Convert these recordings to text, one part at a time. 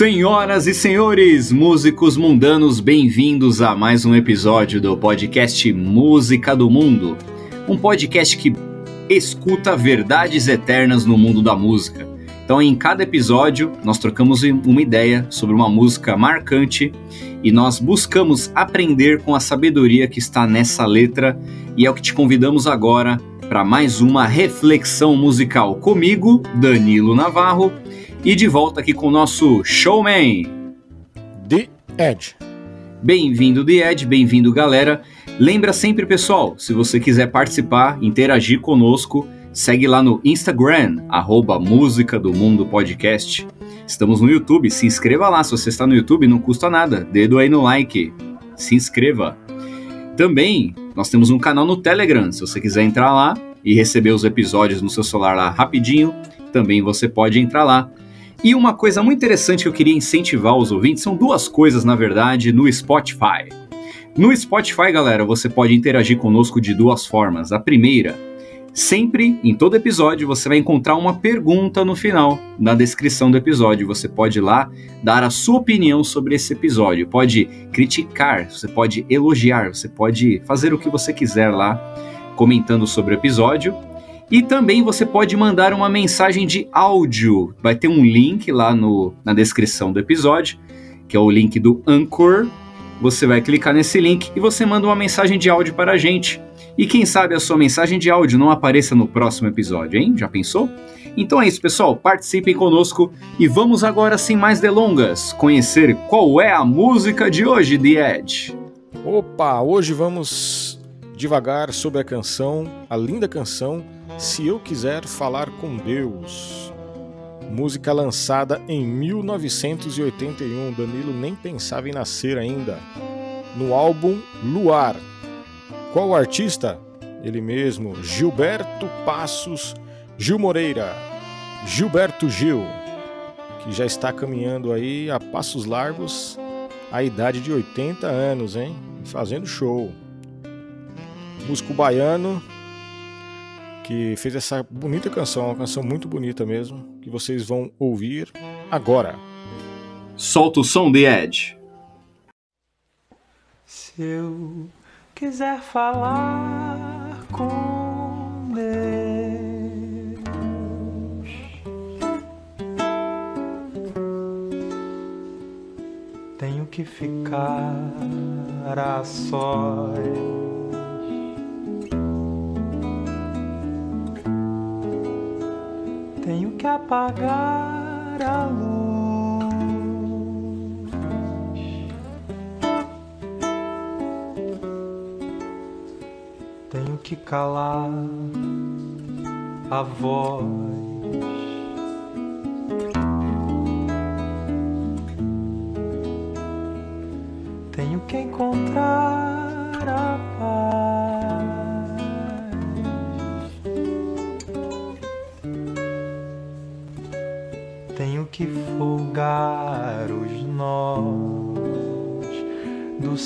Senhoras e senhores, músicos mundanos, bem-vindos a mais um episódio do podcast Música do Mundo. Um podcast que escuta verdades eternas no mundo da música. Então, em cada episódio, nós trocamos uma ideia sobre uma música marcante e nós buscamos aprender com a sabedoria que está nessa letra, e é o que te convidamos agora para mais uma reflexão musical comigo, Danilo Navarro e de volta aqui com o nosso showman, The Edge. Bem-vindo, The Edge, bem-vindo, galera. Lembra sempre, pessoal, se você quiser participar, interagir conosco, segue lá no Instagram, arroba Música do Mundo Podcast. Estamos no YouTube, se inscreva lá. Se você está no YouTube, não custa nada. Dedo aí no like. Se inscreva. Também, nós temos um canal no Telegram. Se você quiser entrar lá e receber os episódios no seu celular lá rapidinho, também você pode entrar lá. E uma coisa muito interessante que eu queria incentivar os ouvintes são duas coisas, na verdade, no Spotify. No Spotify, galera, você pode interagir conosco de duas formas. A primeira, sempre, em todo episódio, você vai encontrar uma pergunta no final, na descrição do episódio. Você pode ir lá dar a sua opinião sobre esse episódio. Pode criticar, você pode elogiar, você pode fazer o que você quiser lá, comentando sobre o episódio. E também você pode mandar uma mensagem de áudio. Vai ter um link lá no, na descrição do episódio, que é o link do Anchor. Você vai clicar nesse link e você manda uma mensagem de áudio para a gente. E quem sabe a sua mensagem de áudio não apareça no próximo episódio, hein? Já pensou? Então é isso, pessoal. Participem conosco e vamos agora, sem mais delongas, conhecer qual é a música de hoje, The Edge. Opa, hoje vamos devagar sobre a canção, a linda canção Se Eu Quiser Falar com Deus. Música lançada em 1981, Danilo nem pensava em nascer ainda. No álbum Luar. Qual artista? Ele mesmo, Gilberto Passos Gil Moreira. Gilberto Gil, que já está caminhando aí a passos largos a idade de 80 anos, hein? Fazendo show músico baiano que fez essa bonita canção, uma canção muito bonita mesmo, que vocês vão ouvir agora. Solta o som de Ed. Se eu quiser falar com Deus, tenho que ficar a sós. Tenho que apagar a luz. Tenho que calar a voz.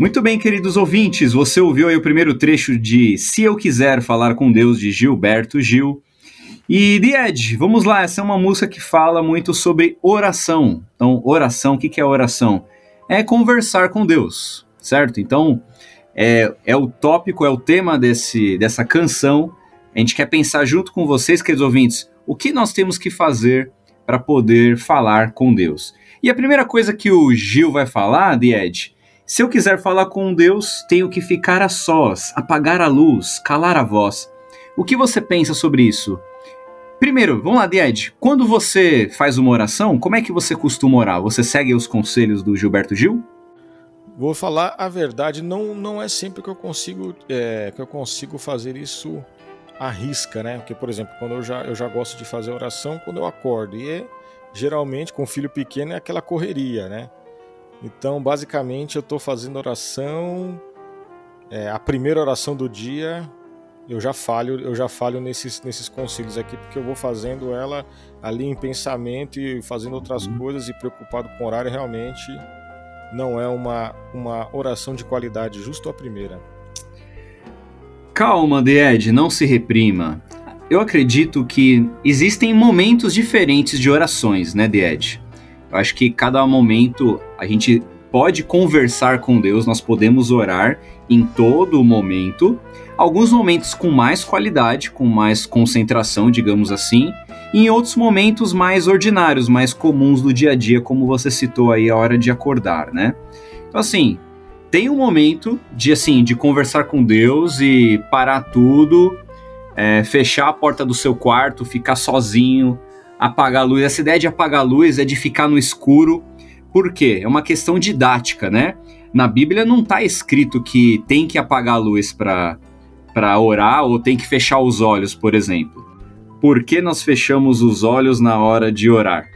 Muito bem, queridos ouvintes, você ouviu aí o primeiro trecho de Se Eu Quiser Falar com Deus, de Gilberto Gil. E Edge, vamos lá, essa é uma música que fala muito sobre oração. Então, oração, o que é oração? É conversar com Deus, certo? Então, é, é o tópico, é o tema desse, dessa canção. A gente quer pensar junto com vocês, queridos ouvintes, o que nós temos que fazer para poder falar com Deus. E a primeira coisa que o Gil vai falar, The Ed, se eu quiser falar com Deus, tenho que ficar a sós, apagar a luz, calar a voz. O que você pensa sobre isso? Primeiro, vamos lá, Ed. Quando você faz uma oração, como é que você costuma orar? Você segue os conselhos do Gilberto Gil? Vou falar a verdade, não, não é sempre que eu consigo é, que eu consigo fazer isso à risca, né? Porque, por exemplo, quando eu já, eu já gosto de fazer oração quando eu acordo, e é, geralmente com filho pequeno é aquela correria, né? Então, basicamente, eu estou fazendo oração, é, a primeira oração do dia, eu já falho, eu já falho nesses, nesses conselhos aqui, porque eu vou fazendo ela ali em pensamento e fazendo outras uhum. coisas e preocupado com o horário realmente não é uma, uma oração de qualidade, justo a primeira. Calma, The Ed, não se reprima. Eu acredito que existem momentos diferentes de orações, né, The Ed? Eu acho que cada momento a gente pode conversar com Deus, nós podemos orar em todo momento. Alguns momentos com mais qualidade, com mais concentração, digamos assim, e em outros momentos mais ordinários, mais comuns do dia a dia, como você citou aí a hora de acordar, né? Então assim, tem um momento de assim de conversar com Deus e parar tudo, é, fechar a porta do seu quarto, ficar sozinho, apagar a luz. Essa ideia de apagar a luz é de ficar no escuro. Por quê? É uma questão didática, né? Na Bíblia não está escrito que tem que apagar a luz para para orar ou tem que fechar os olhos, por exemplo por que nós fechamos os olhos na hora de orar?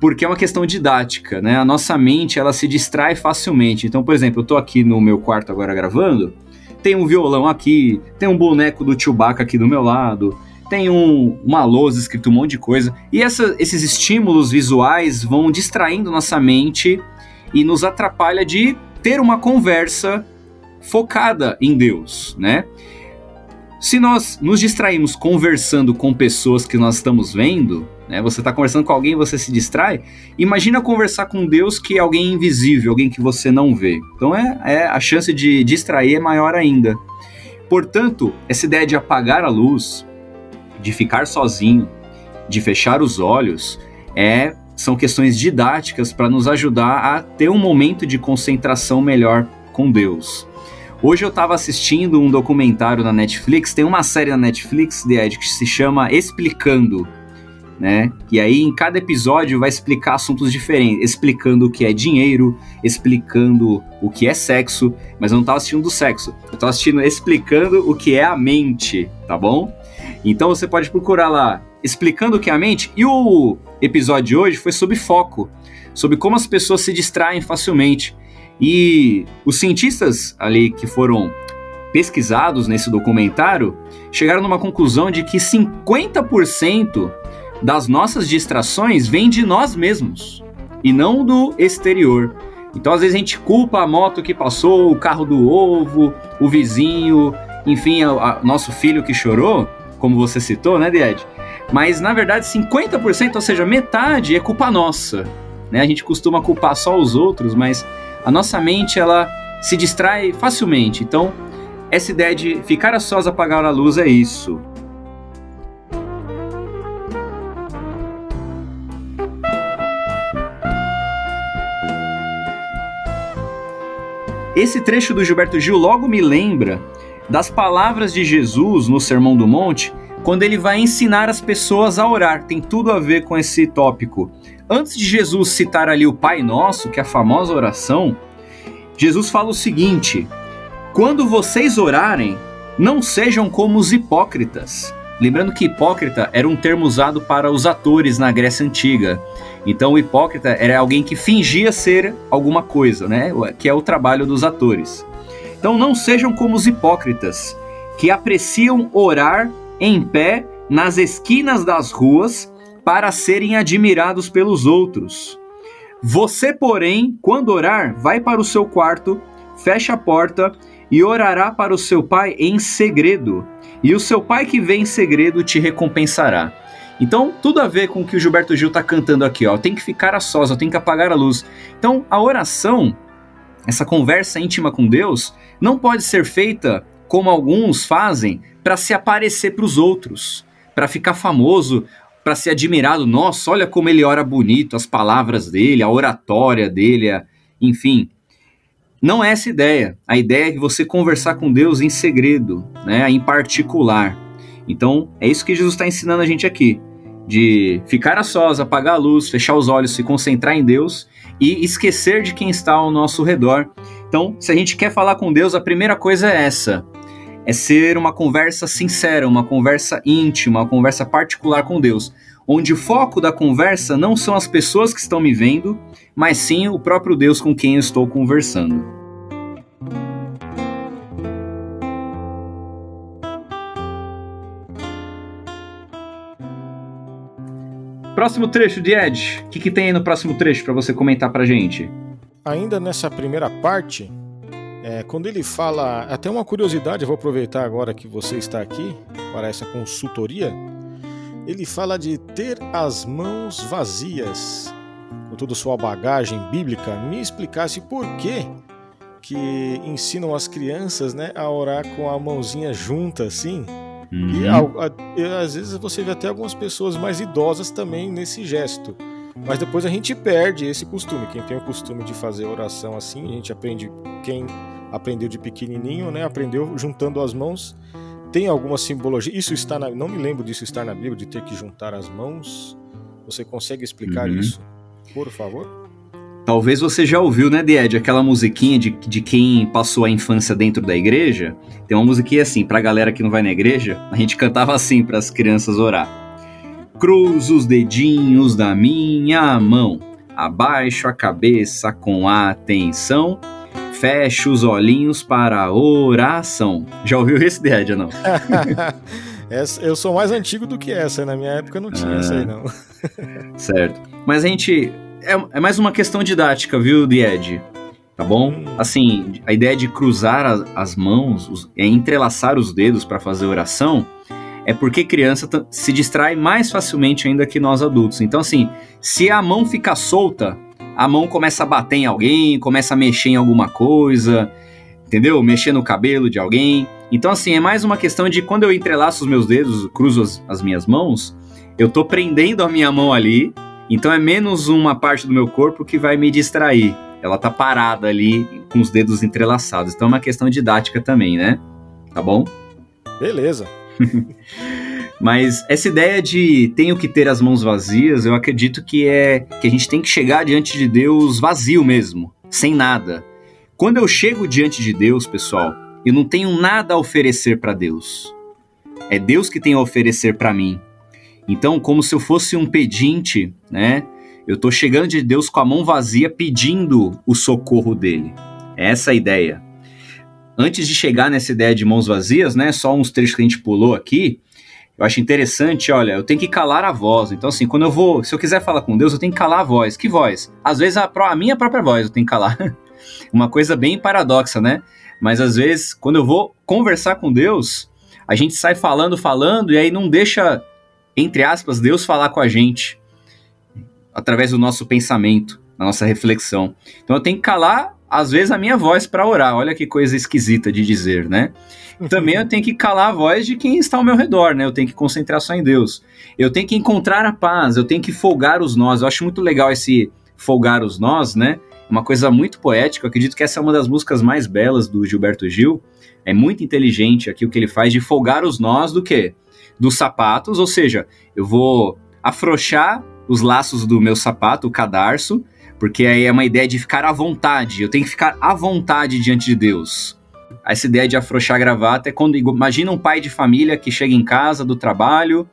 Porque é uma questão didática, né? A nossa mente, ela se distrai facilmente. Então, por exemplo, eu tô aqui no meu quarto agora gravando, tem um violão aqui, tem um boneco do Chewbacca aqui do meu lado, tem um, uma lousa escrito um monte de coisa. E essa, esses estímulos visuais vão distraindo nossa mente e nos atrapalha de ter uma conversa focada em Deus, né? Se nós nos distraímos conversando com pessoas que nós estamos vendo, né, você está conversando com alguém você se distrai, imagina conversar com Deus que é alguém invisível, alguém que você não vê. Então é, é a chance de distrair é maior ainda. Portanto, essa ideia de apagar a luz, de ficar sozinho, de fechar os olhos, é são questões didáticas para nos ajudar a ter um momento de concentração melhor com Deus. Hoje eu estava assistindo um documentário na Netflix, tem uma série na Netflix, Ed, que se chama Explicando, né? E aí em cada episódio vai explicar assuntos diferentes, explicando o que é dinheiro, explicando o que é sexo, mas eu não estava assistindo do sexo, eu estava assistindo explicando o que é a mente, tá bom? Então você pode procurar lá explicando o que é a mente. E o episódio de hoje foi sobre foco, sobre como as pessoas se distraem facilmente. E os cientistas ali que foram pesquisados nesse documentário chegaram numa conclusão de que 50% das nossas distrações vêm de nós mesmos e não do exterior. Então, às vezes, a gente culpa a moto que passou, o carro do ovo, o vizinho, enfim, a, a, nosso filho que chorou, como você citou, né, Died? Mas, na verdade, 50%, ou seja, metade, é culpa nossa. Né? A gente costuma culpar só os outros, mas a nossa mente ela se distrai facilmente. Então, essa ideia de ficar a sós apagar a luz é isso. Esse trecho do Gilberto Gil logo me lembra das palavras de Jesus no Sermão do Monte, quando ele vai ensinar as pessoas a orar. Tem tudo a ver com esse tópico. Antes de Jesus citar ali o Pai Nosso, que é a famosa oração, Jesus fala o seguinte: Quando vocês orarem, não sejam como os hipócritas. Lembrando que hipócrita era um termo usado para os atores na Grécia Antiga. Então, o hipócrita era alguém que fingia ser alguma coisa, né? Que é o trabalho dos atores. Então, não sejam como os hipócritas, que apreciam orar em pé nas esquinas das ruas para serem admirados pelos outros. Você, porém, quando orar, vai para o seu quarto, fecha a porta e orará para o seu pai em segredo. E o seu pai que vem em segredo te recompensará. Então, tudo a ver com o que o Gilberto Gil está cantando aqui, ó. Tem que ficar a sós, tem que apagar a luz. Então, a oração, essa conversa íntima com Deus, não pode ser feita como alguns fazem para se aparecer para os outros, para ficar famoso para ser admirado. Nossa, olha como ele ora bonito, as palavras dele, a oratória dele, a... enfim. Não é essa a ideia. A ideia é você conversar com Deus em segredo, né, em particular. Então, é isso que Jesus está ensinando a gente aqui. De ficar a sós, apagar a luz, fechar os olhos, se concentrar em Deus e esquecer de quem está ao nosso redor. Então, se a gente quer falar com Deus, a primeira coisa é essa: é ser uma conversa sincera, uma conversa íntima, uma conversa particular com Deus, onde o foco da conversa não são as pessoas que estão me vendo, mas sim o próprio Deus com quem eu estou conversando. Próximo trecho de Ed, o que, que, tem aí no próximo trecho para você comentar pra gente? Ainda nessa primeira parte, é, quando ele fala, até uma curiosidade, vou aproveitar agora que você está aqui para essa consultoria. Ele fala de ter as mãos vazias, com toda sua bagagem bíblica. Me explicasse por que que ensinam as crianças, né, a orar com a mãozinha junta assim Uhum. E, a, a, às vezes você vê até algumas pessoas mais idosas também nesse gesto. Mas depois a gente perde esse costume. Quem tem o costume de fazer oração assim, a gente aprende. Quem aprendeu de pequenininho, né? Aprendeu juntando as mãos. Tem alguma simbologia? Isso está na. Não me lembro disso estar na Bíblia, de ter que juntar as mãos. Você consegue explicar uhum. isso? Por favor? Talvez você já ouviu, né, Ed, aquela musiquinha de, de quem passou a infância dentro da igreja. Tem uma musiquinha assim, pra galera que não vai na igreja, a gente cantava assim para as crianças orar. Cruzo os dedinhos da minha mão, abaixo a cabeça com atenção, fecho os olhinhos para a oração. Já ouviu esse, ou não? eu sou mais antigo do que essa, na minha época não tinha ah, essa aí, não. certo. Mas a gente é, é mais uma questão didática, viu, Died? Tá bom? Hum. Assim, a ideia de cruzar as, as mãos, os, é entrelaçar os dedos para fazer oração, é porque criança se distrai mais facilmente ainda que nós adultos. Então, assim, se a mão fica solta, a mão começa a bater em alguém, começa a mexer em alguma coisa, entendeu? Mexer no cabelo de alguém. Então, assim, é mais uma questão de quando eu entrelaço os meus dedos, cruzo as, as minhas mãos, eu tô prendendo a minha mão ali então é menos uma parte do meu corpo que vai me distrair. Ela tá parada ali com os dedos entrelaçados. Então é uma questão didática também, né? Tá bom? Beleza. Mas essa ideia de tenho que ter as mãos vazias, eu acredito que é que a gente tem que chegar diante de Deus vazio mesmo, sem nada. Quando eu chego diante de Deus, pessoal, eu não tenho nada a oferecer para Deus. É Deus que tem a oferecer para mim. Então, como se eu fosse um pedinte, né? Eu estou chegando de Deus com a mão vazia pedindo o socorro dele. É essa a ideia. Antes de chegar nessa ideia de mãos vazias, né? Só uns trechos que a gente pulou aqui. Eu acho interessante, olha, eu tenho que calar a voz. Então, assim, quando eu vou, se eu quiser falar com Deus, eu tenho que calar a voz. Que voz? Às vezes a, a minha própria voz eu tenho que calar. Uma coisa bem paradoxa, né? Mas às vezes, quando eu vou conversar com Deus, a gente sai falando, falando, e aí não deixa entre aspas, Deus falar com a gente através do nosso pensamento, da nossa reflexão. Então eu tenho que calar, às vezes, a minha voz para orar. Olha que coisa esquisita de dizer, né? Também eu tenho que calar a voz de quem está ao meu redor, né? Eu tenho que concentrar só em Deus. Eu tenho que encontrar a paz, eu tenho que folgar os nós. Eu acho muito legal esse folgar os nós, né? Uma coisa muito poética. Eu acredito que essa é uma das músicas mais belas do Gilberto Gil. É muito inteligente aqui o que ele faz de folgar os nós do quê? dos sapatos, ou seja, eu vou afrouxar os laços do meu sapato, o cadarço, porque aí é uma ideia de ficar à vontade. Eu tenho que ficar à vontade diante de Deus. Essa ideia de afrouxar a gravata é quando imagina um pai de família que chega em casa do trabalho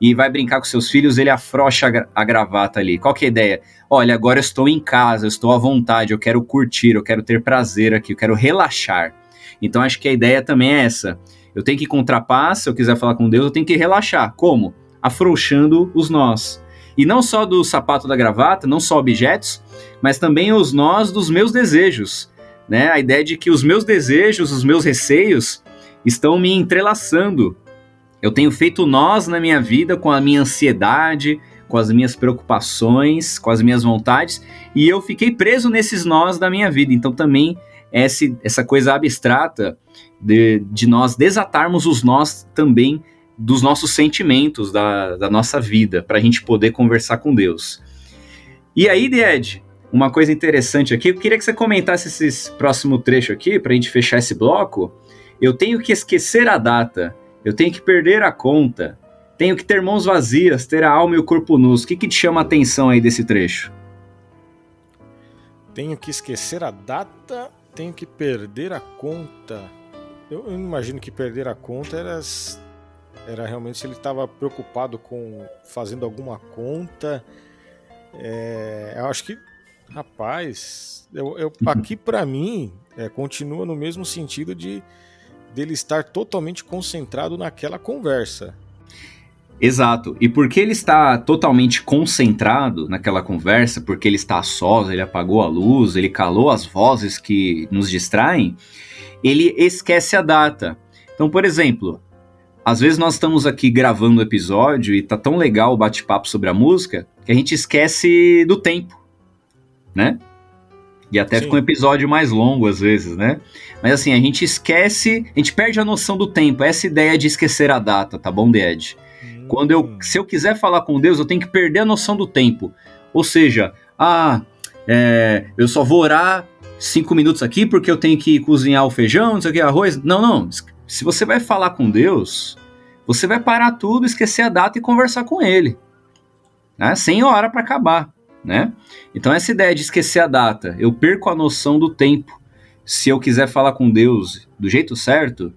e vai brincar com seus filhos, ele afrouxa a, gra a gravata ali. Qual que é a ideia? Olha, agora eu estou em casa, eu estou à vontade, eu quero curtir, eu quero ter prazer aqui, eu quero relaxar. Então acho que a ideia também é essa. Eu tenho que encontrar paz, se eu quiser falar com Deus, eu tenho que relaxar. Como? Afrouxando os nós. E não só do sapato da gravata, não só objetos, mas também os nós dos meus desejos. Né? A ideia de que os meus desejos, os meus receios estão me entrelaçando. Eu tenho feito nós na minha vida com a minha ansiedade, com as minhas preocupações, com as minhas vontades, e eu fiquei preso nesses nós da minha vida. Então também essa coisa abstrata de, de nós desatarmos os nós também dos nossos sentimentos, da, da nossa vida, para a gente poder conversar com Deus. E aí, Ed, uma coisa interessante aqui, eu queria que você comentasse esse próximo trecho aqui, para a gente fechar esse bloco. Eu tenho que esquecer a data, eu tenho que perder a conta, tenho que ter mãos vazias, ter a alma e o corpo nus. O que, que te chama a atenção aí desse trecho? Tenho que esquecer a data, tenho que perder a conta. Eu, eu imagino que perder a conta era, era realmente se ele estava preocupado com fazendo alguma conta. É, eu acho que, rapaz, eu, eu uhum. aqui para mim é, continua no mesmo sentido de dele estar totalmente concentrado naquela conversa. Exato. E porque ele está totalmente concentrado naquela conversa, porque ele está sós, ele apagou a luz, ele calou as vozes que nos distraem, ele esquece a data. Então, por exemplo, às vezes nós estamos aqui gravando o episódio e tá tão legal o bate-papo sobre a música que a gente esquece do tempo, né? E até Sim. fica um episódio mais longo às vezes, né? Mas assim, a gente esquece, a gente perde a noção do tempo. Essa ideia de esquecer a data, tá bom, Ded? Hum. Quando eu, se eu quiser falar com Deus, eu tenho que perder a noção do tempo. Ou seja, ah, é, eu só vou orar cinco minutos aqui porque eu tenho que cozinhar o feijão, não sei o que, arroz. Não, não. Se você vai falar com Deus, você vai parar tudo, esquecer a data e conversar com Ele, né? Sem hora para acabar né? Então essa ideia de esquecer a data, eu perco a noção do tempo. Se eu quiser falar com Deus do jeito certo,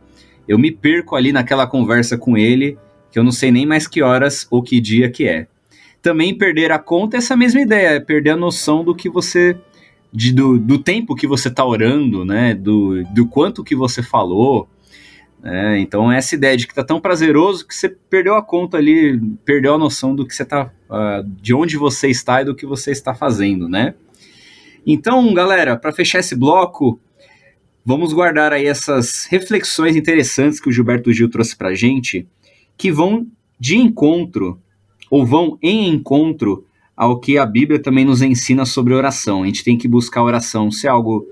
eu me perco ali naquela conversa com ele, que eu não sei nem mais que horas ou que dia que é. Também perder a conta é essa mesma ideia, é perder a noção do que você de, do, do tempo que você está orando, né? Do, do quanto que você falou. É, então essa ideia de que tá tão prazeroso que você perdeu a conta ali, perdeu a noção do que você tá, uh, de onde você está e do que você está fazendo, né? Então, galera, para fechar esse bloco, vamos guardar aí essas reflexões interessantes que o Gilberto Gil trouxe pra gente, que vão de encontro ou vão em encontro ao que a Bíblia também nos ensina sobre oração. A gente tem que buscar a oração ser algo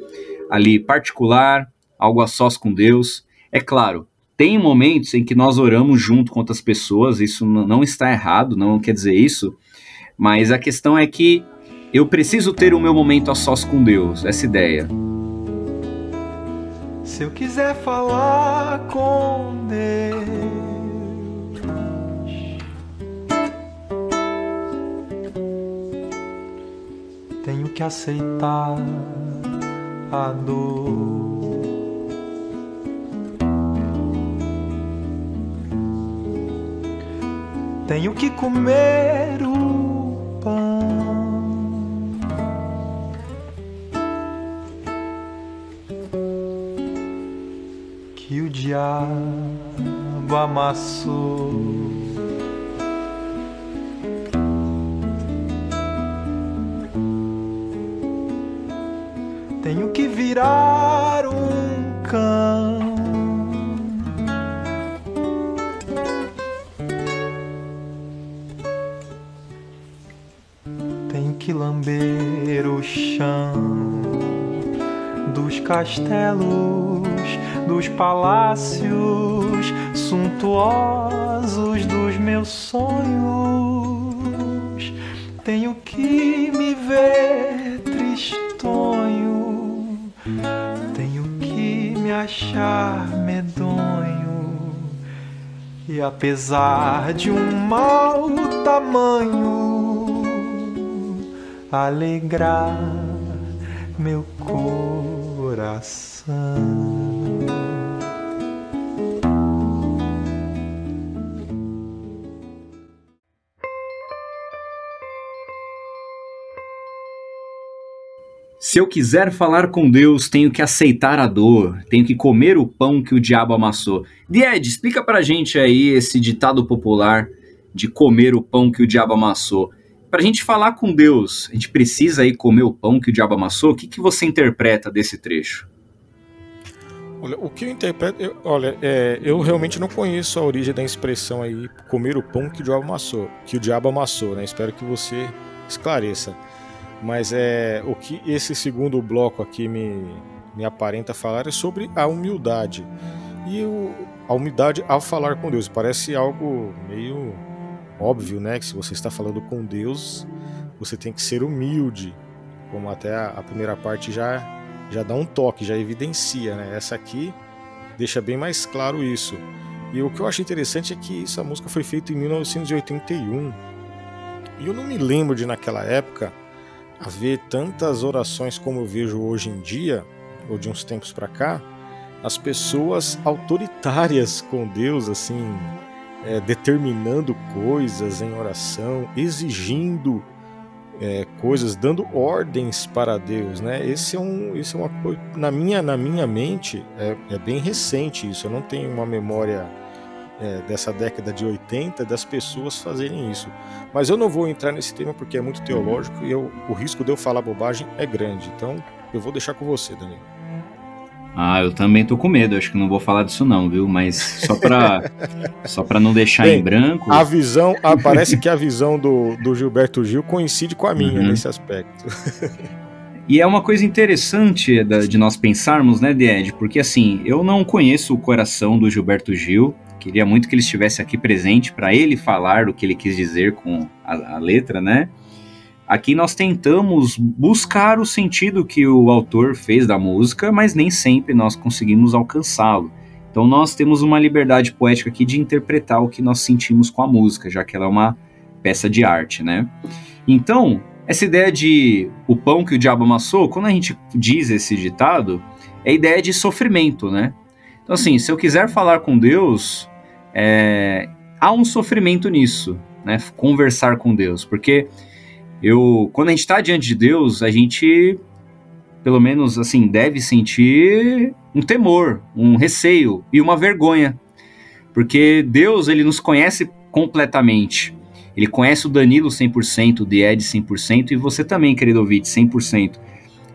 ali particular, algo a sós com Deus é claro, tem momentos em que nós oramos junto com outras pessoas, isso não está errado, não quer dizer isso, mas a questão é que eu preciso ter o meu momento a sós com Deus, essa ideia. Se eu quiser falar com Deus, tenho que aceitar a dor. Tenho que comer o pão. Que o diabo amassou. Tenho que virar um cão. Que lamber o chão dos castelos, dos palácios suntuosos dos meus sonhos. Tenho que me ver tristonho, tenho que me achar medonho. E apesar de um mau tamanho, alegrar meu coração. Se eu quiser falar com Deus, tenho que aceitar a dor, tenho que comer o pão que o diabo amassou. Died, explica pra gente aí esse ditado popular de comer o pão que o diabo amassou. Para a gente falar com Deus, a gente precisa aí comer o pão que o diabo amassou? O que, que você interpreta desse trecho? Olha, o que eu interpreto, eu, olha, é, eu realmente não conheço a origem da expressão aí comer o pão que o diabo amassou, que o diabo amassou, né? Espero que você esclareça. Mas é o que esse segundo bloco aqui me, me aparenta falar é sobre a humildade. E o, a humildade ao falar com Deus parece algo meio óbvio, né, que se você está falando com Deus, você tem que ser humilde, como até a, primeira parte já já dá um toque, já evidencia, né? Essa aqui deixa bem mais claro isso. E o que eu acho interessante é que essa música foi feita em 1981. E eu não me lembro de naquela época haver tantas orações como eu vejo hoje em dia, ou de uns tempos para cá, as pessoas autoritárias com Deus, assim, é, determinando coisas em oração, exigindo é, coisas, dando ordens para Deus, né? Esse é um, esse é uma coisa na minha na minha mente é, é bem recente isso. Eu não tenho uma memória é, dessa década de 80 das pessoas fazerem isso. Mas eu não vou entrar nesse tema porque é muito teológico e eu, o risco de eu falar bobagem é grande. Então eu vou deixar com você, Daniel. Ah, eu também tô com medo, acho que não vou falar disso não, viu? Mas só pra, só pra não deixar Bem, em branco. A visão, ah, parece que a visão do, do Gilberto Gil coincide com a minha uhum. nesse aspecto. E é uma coisa interessante de nós pensarmos, né, Ed? Porque assim, eu não conheço o coração do Gilberto Gil. Queria muito que ele estivesse aqui presente para ele falar o que ele quis dizer com a, a letra, né? Aqui nós tentamos buscar o sentido que o autor fez da música, mas nem sempre nós conseguimos alcançá-lo. Então nós temos uma liberdade poética aqui de interpretar o que nós sentimos com a música, já que ela é uma peça de arte, né? Então, essa ideia de o pão que o diabo amassou, quando a gente diz esse ditado, é a ideia de sofrimento, né? Então, assim, se eu quiser falar com Deus, é, há um sofrimento nisso, né? Conversar com Deus, porque eu, quando a gente está diante de Deus, a gente, pelo menos assim, deve sentir um temor, um receio e uma vergonha, porque Deus ele nos conhece completamente. Ele conhece o Danilo 100%, o Died 100% e você também, querido ouvinte, 100%.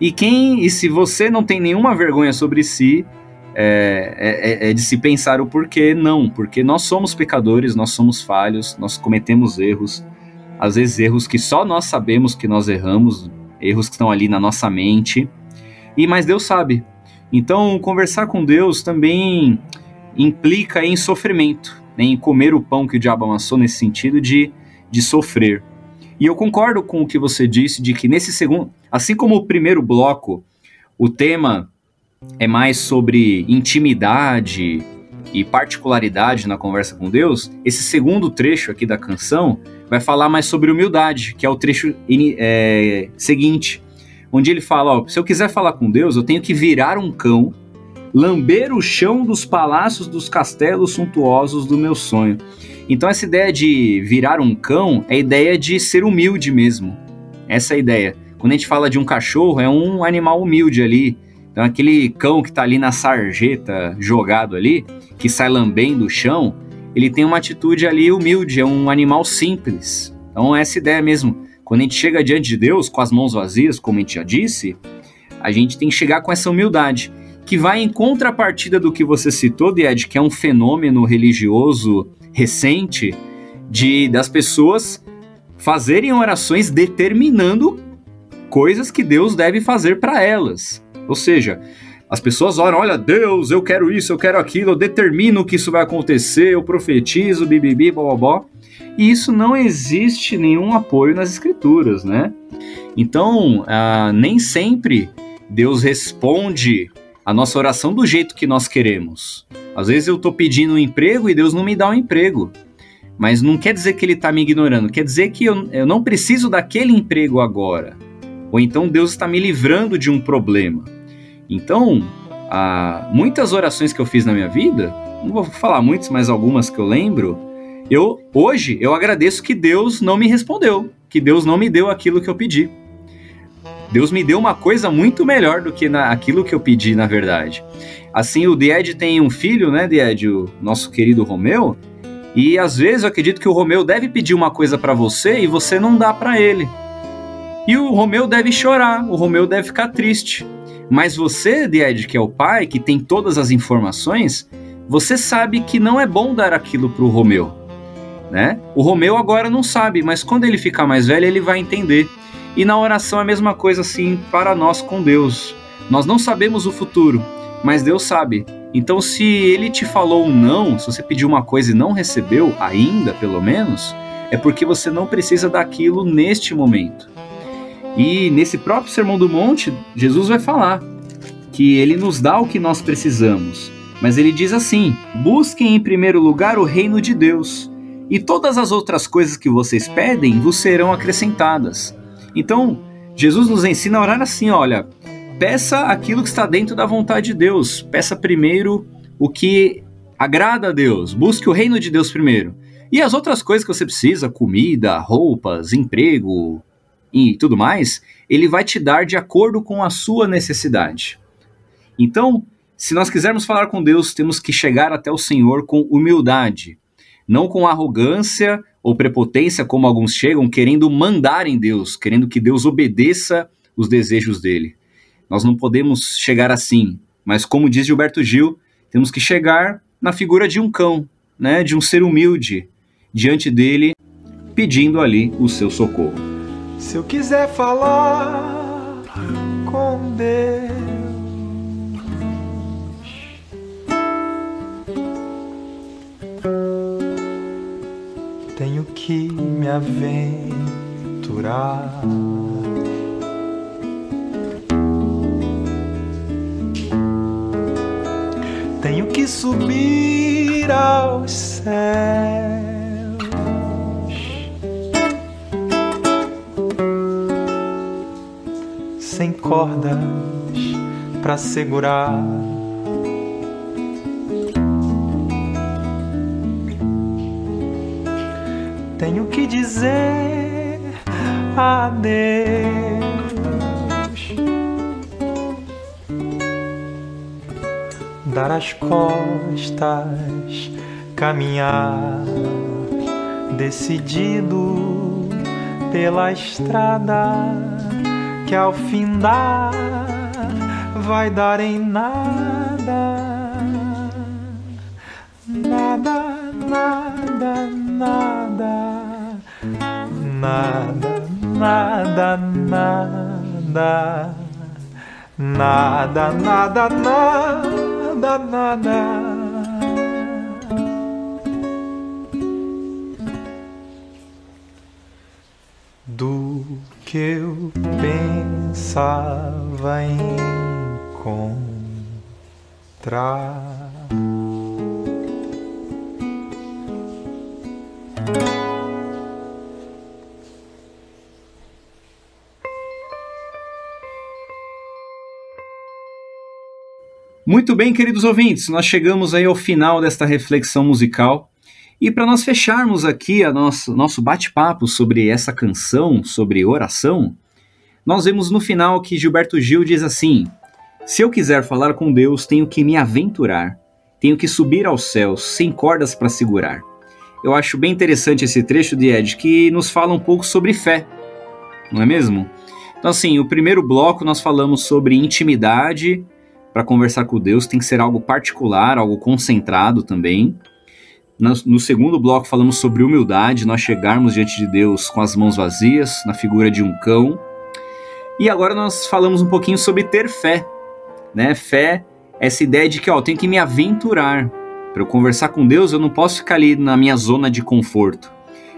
E quem, e se você não tem nenhuma vergonha sobre si, é, é, é, de se pensar o porquê não, porque nós somos pecadores, nós somos falhos, nós cometemos erros, às vezes erros que só nós sabemos que nós erramos, erros que estão ali na nossa mente, e mas Deus sabe. Então, conversar com Deus também implica em sofrimento, né, em comer o pão que o diabo amassou nesse sentido de, de sofrer. E eu concordo com o que você disse de que nesse segundo, assim como o primeiro bloco, o tema é mais sobre intimidade e particularidade na conversa com Deus, esse segundo trecho aqui da canção vai falar mais sobre humildade, que é o trecho é, seguinte, onde ele fala: ó, se eu quiser falar com Deus, eu tenho que virar um cão, lamber o chão dos palácios dos castelos suntuosos do meu sonho. Então, essa ideia de virar um cão é a ideia de ser humilde mesmo. Essa é a ideia. Quando a gente fala de um cachorro, é um animal humilde ali. Então, aquele cão que está ali na sarjeta jogado ali, que sai lambendo o chão, ele tem uma atitude ali humilde, é um animal simples. Então, essa ideia mesmo. Quando a gente chega diante de Deus com as mãos vazias, como a gente já disse, a gente tem que chegar com essa humildade, que vai em contrapartida do que você citou, Ed, que é um fenômeno religioso recente de das pessoas fazerem orações determinando coisas que Deus deve fazer para elas. Ou seja, as pessoas oram, olha, Deus, eu quero isso, eu quero aquilo, eu determino que isso vai acontecer, eu profetizo, bibibi, bobobó. E isso não existe nenhum apoio nas escrituras, né? Então, ah, nem sempre Deus responde a nossa oração do jeito que nós queremos. Às vezes eu estou pedindo um emprego e Deus não me dá um emprego. Mas não quer dizer que ele está me ignorando, quer dizer que eu, eu não preciso daquele emprego agora. Ou então Deus está me livrando de um problema. Então, há muitas orações que eu fiz na minha vida, não vou falar muitas, mas algumas que eu lembro, eu hoje eu agradeço que Deus não me respondeu, que Deus não me deu aquilo que eu pedi. Deus me deu uma coisa muito melhor do que na, aquilo que eu pedi, na verdade. Assim, o Died tem um filho, né, Died, o nosso querido Romeu, e às vezes eu acredito que o Romeu deve pedir uma coisa para você e você não dá para ele. E o Romeu deve chorar, o Romeu deve ficar triste. Mas você, Died, que é o pai, que tem todas as informações, você sabe que não é bom dar aquilo para o Romeu. Né? O Romeu agora não sabe, mas quando ele ficar mais velho, ele vai entender. E na oração é a mesma coisa assim para nós com Deus. Nós não sabemos o futuro, mas Deus sabe. Então, se ele te falou um não, se você pediu uma coisa e não recebeu, ainda pelo menos, é porque você não precisa daquilo neste momento. E nesse próprio Sermão do Monte, Jesus vai falar que ele nos dá o que nós precisamos. Mas ele diz assim: busquem em primeiro lugar o reino de Deus, e todas as outras coisas que vocês pedem vos serão acrescentadas. Então, Jesus nos ensina a orar assim: olha, peça aquilo que está dentro da vontade de Deus, peça primeiro o que agrada a Deus, busque o reino de Deus primeiro. E as outras coisas que você precisa, comida, roupas, emprego e tudo mais, ele vai te dar de acordo com a sua necessidade. Então, se nós quisermos falar com Deus, temos que chegar até o Senhor com humildade, não com arrogância ou prepotência, como alguns chegam, querendo mandar em Deus, querendo que Deus obedeça os desejos dele. Nós não podemos chegar assim, mas como diz Gilberto Gil, temos que chegar na figura de um cão, né, de um ser humilde, diante dele, pedindo ali o seu socorro. Se eu quiser falar com Deus, tenho que me aventurar. Tenho que subir aos céus. Sem cordas para segurar. Tenho que dizer adeus. Dar as costas, caminhar decidido pela estrada que ao findar vai dar em nada, nada, nada, nada, nada, nada, nada, nada, nada, nada, nada. Que eu pensava encontrar. Muito bem, queridos ouvintes, nós chegamos aí ao final desta reflexão musical e para nós fecharmos aqui a nosso, nosso bate-papo sobre essa canção, sobre oração, nós vemos no final que Gilberto Gil diz assim: Se eu quiser falar com Deus, tenho que me aventurar, tenho que subir aos céus, sem cordas para segurar. Eu acho bem interessante esse trecho de Ed que nos fala um pouco sobre fé, não é mesmo? Então, assim, o primeiro bloco nós falamos sobre intimidade. Para conversar com Deus tem que ser algo particular, algo concentrado também. No, segundo bloco falamos sobre humildade, nós chegarmos diante de Deus com as mãos vazias, na figura de um cão. E agora nós falamos um pouquinho sobre ter fé, né? Fé, essa ideia de que, ó, eu tenho que me aventurar. Para eu conversar com Deus, eu não posso ficar ali na minha zona de conforto.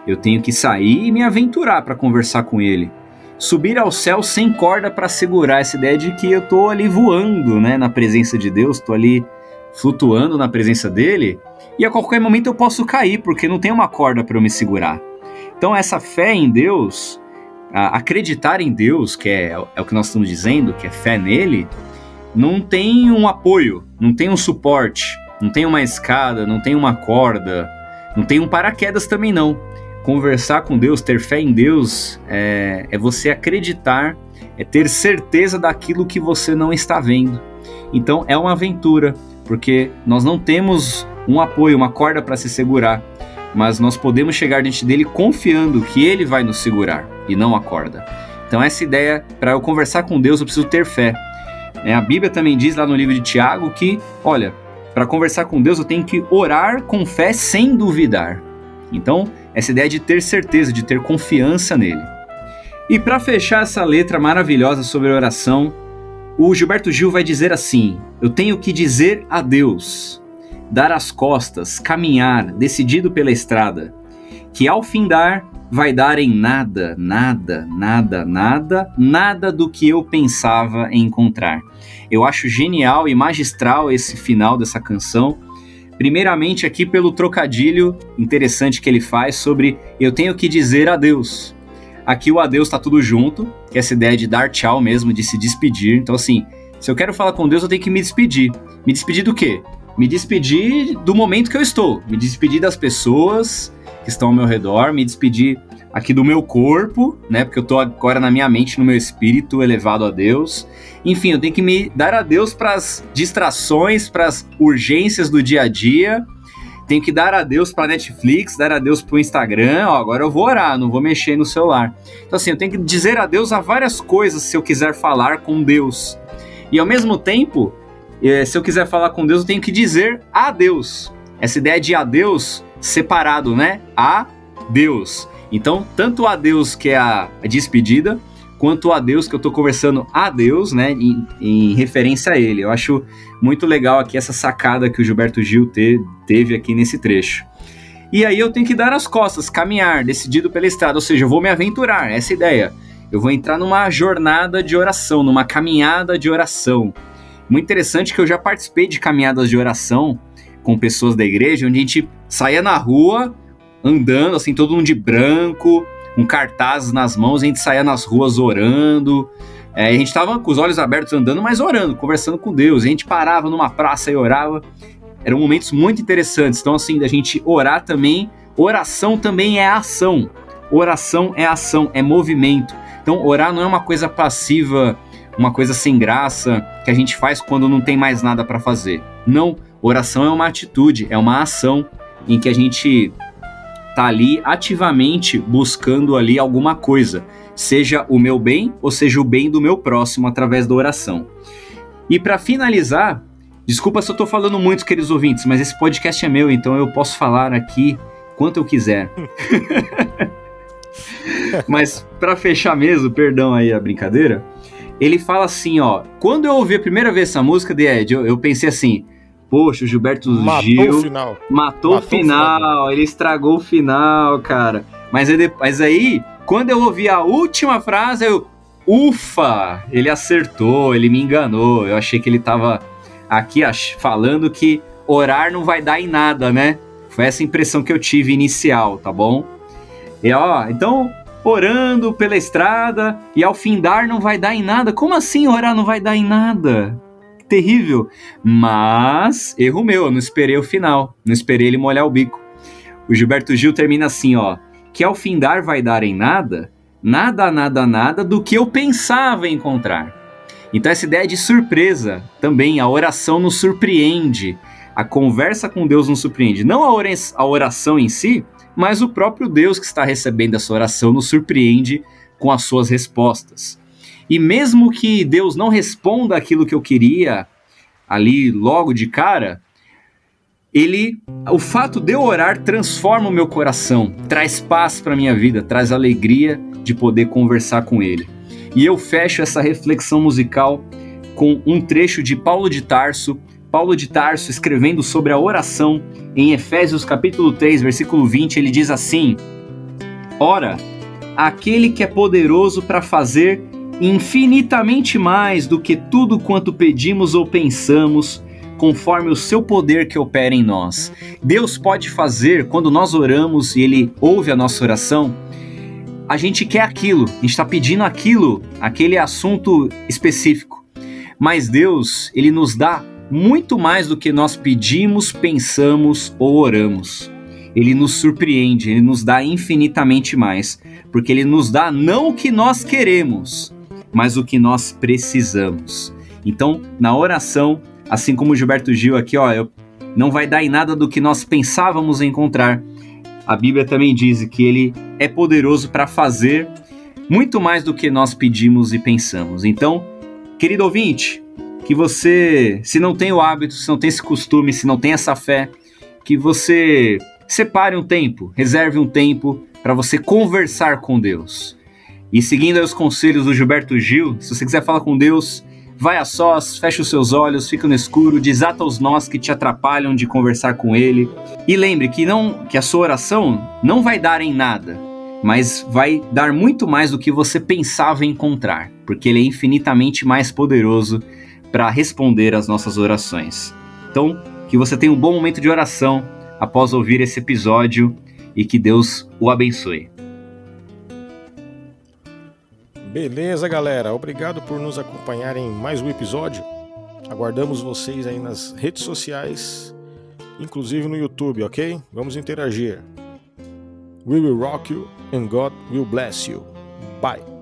Eu tenho que sair e me aventurar para conversar com Ele. Subir ao céu sem corda para segurar essa ideia de que eu tô ali voando, né, na presença de Deus, tô ali flutuando na presença dele e a qualquer momento eu posso cair, porque não tem uma corda para eu me segurar. Então, essa fé em Deus, acreditar em Deus, que é, é o que nós estamos dizendo, que é fé nele, não tem um apoio, não tem um suporte, não tem uma escada, não tem uma corda, não tem um paraquedas também não. Conversar com Deus, ter fé em Deus, é, é você acreditar, é ter certeza daquilo que você não está vendo. Então é uma aventura, porque nós não temos um apoio, uma corda para se segurar, mas nós podemos chegar diante dele confiando que ele vai nos segurar e não a corda. Então essa ideia, para eu conversar com Deus, eu preciso ter fé. É, a Bíblia também diz lá no livro de Tiago que, olha, para conversar com Deus eu tenho que orar com fé sem duvidar. Então, essa ideia de ter certeza, de ter confiança nele. E para fechar essa letra maravilhosa sobre oração, o Gilberto Gil vai dizer assim: Eu tenho que dizer a Deus dar as costas, caminhar, decidido pela estrada, que ao findar vai dar em nada, nada, nada, nada, nada do que eu pensava encontrar. Eu acho genial e magistral esse final dessa canção. Primeiramente aqui pelo trocadilho interessante que ele faz sobre eu tenho que dizer adeus. Aqui o adeus tá tudo junto, que é essa ideia de dar tchau mesmo, de se despedir. Então, assim, se eu quero falar com Deus, eu tenho que me despedir. Me despedir do quê? Me despedir do momento que eu estou. Me despedir das pessoas que estão ao meu redor, me despedir aqui do meu corpo, né? Porque eu tô agora na minha mente, no meu espírito elevado a Deus. Enfim, eu tenho que me dar a Deus para as distrações, para as urgências do dia a dia. Tenho que dar a Deus para Netflix, dar a Deus para o Instagram. Ó, agora eu vou orar, não vou mexer no celular. Então assim, eu tenho que dizer a Deus a várias coisas se eu quiser falar com Deus. E ao mesmo tempo, eh, se eu quiser falar com Deus, eu tenho que dizer a Deus. Essa ideia de a Deus separado, né? A Deus. Então, tanto a Deus que é a despedida, quanto a Deus que eu estou conversando a Deus, né, em, em, referência a Ele. Eu acho muito legal aqui essa sacada que o Gilberto Gil te, teve aqui nesse trecho. E aí eu tenho que dar as costas, caminhar, decidido pela estrada, ou seja, eu vou me aventurar, essa é ideia. Eu vou entrar numa jornada de oração, numa caminhada de oração. Muito interessante que eu já participei de caminhadas de oração com pessoas da igreja, onde a gente saía na rua andando, assim, todo mundo de branco, com cartazes nas mãos, a gente saía nas ruas orando. É, a gente estava com os olhos abertos andando, mas orando, conversando com Deus. A gente parava numa praça e orava. Eram momentos muito interessantes. Então, assim, da gente orar também. Oração também é ação. Oração é ação, é movimento. Então, orar não é uma coisa passiva, uma coisa sem graça que a gente faz quando não tem mais nada para fazer. Não, oração é uma atitude, é uma ação em que a gente tá ali ativamente buscando ali alguma coisa, seja o meu bem ou seja o bem do meu próximo através da oração. E para finalizar, desculpa se eu tô falando muito, queridos ouvintes, mas esse podcast é meu, então eu posso falar aqui quanto eu quiser. mas para fechar mesmo, perdão aí a brincadeira, ele fala assim, ó, quando eu ouvi a primeira vez essa música de Ed, eu, eu pensei assim, Poxa, o Gilberto matou Gil o final. matou, matou o, final, final, ele estragou o final, cara. Mas, aí, mas aí, quando eu ouvi a última frase, eu. Ufa! Ele acertou, ele me enganou. Eu achei que ele tava aqui falando que orar não vai dar em nada, né? Foi essa impressão que eu tive inicial, tá bom? E ó, então, orando pela estrada e ao findar não vai dar em nada. Como assim orar não vai dar em nada? Terrível. Mas, erro meu, eu não esperei o final. Não esperei ele molhar o bico. O Gilberto Gil termina assim, ó. Que ao findar vai dar em nada, nada, nada, nada do que eu pensava encontrar. Então essa ideia de surpresa, também a oração nos surpreende. A conversa com Deus nos surpreende. Não a oração em si, mas o próprio Deus que está recebendo essa oração nos surpreende com as suas respostas. E mesmo que Deus não responda aquilo que eu queria ali logo de cara, ele, o fato de eu orar transforma o meu coração, traz paz para minha vida, traz alegria de poder conversar com ele. E eu fecho essa reflexão musical com um trecho de Paulo de Tarso, Paulo de Tarso escrevendo sobre a oração em Efésios capítulo 3, versículo 20, ele diz assim: Ora, aquele que é poderoso para fazer infinitamente mais do que tudo quanto pedimos ou pensamos, conforme o seu poder que opera em nós. Deus pode fazer quando nós oramos e Ele ouve a nossa oração. A gente quer aquilo, a gente está pedindo aquilo, aquele assunto específico. Mas Deus, Ele nos dá muito mais do que nós pedimos, pensamos ou oramos. Ele nos surpreende, Ele nos dá infinitamente mais, porque Ele nos dá não o que nós queremos, mas o que nós precisamos. Então, na oração, assim como Gilberto Gil aqui, ó, eu, não vai dar em nada do que nós pensávamos encontrar. A Bíblia também diz que ele é poderoso para fazer muito mais do que nós pedimos e pensamos. Então, querido ouvinte, que você, se não tem o hábito, se não tem esse costume, se não tem essa fé, que você separe um tempo, reserve um tempo para você conversar com Deus. E seguindo os conselhos do Gilberto Gil, se você quiser falar com Deus, vai a sós, fecha os seus olhos, fica no escuro, desata os nós que te atrapalham de conversar com Ele. E lembre que não, que a sua oração não vai dar em nada, mas vai dar muito mais do que você pensava encontrar, porque Ele é infinitamente mais poderoso para responder às nossas orações. Então, que você tenha um bom momento de oração após ouvir esse episódio e que Deus o abençoe. Beleza, galera? Obrigado por nos acompanharem em mais um episódio. Aguardamos vocês aí nas redes sociais, inclusive no YouTube, ok? Vamos interagir. We will rock you and God will bless you. Bye.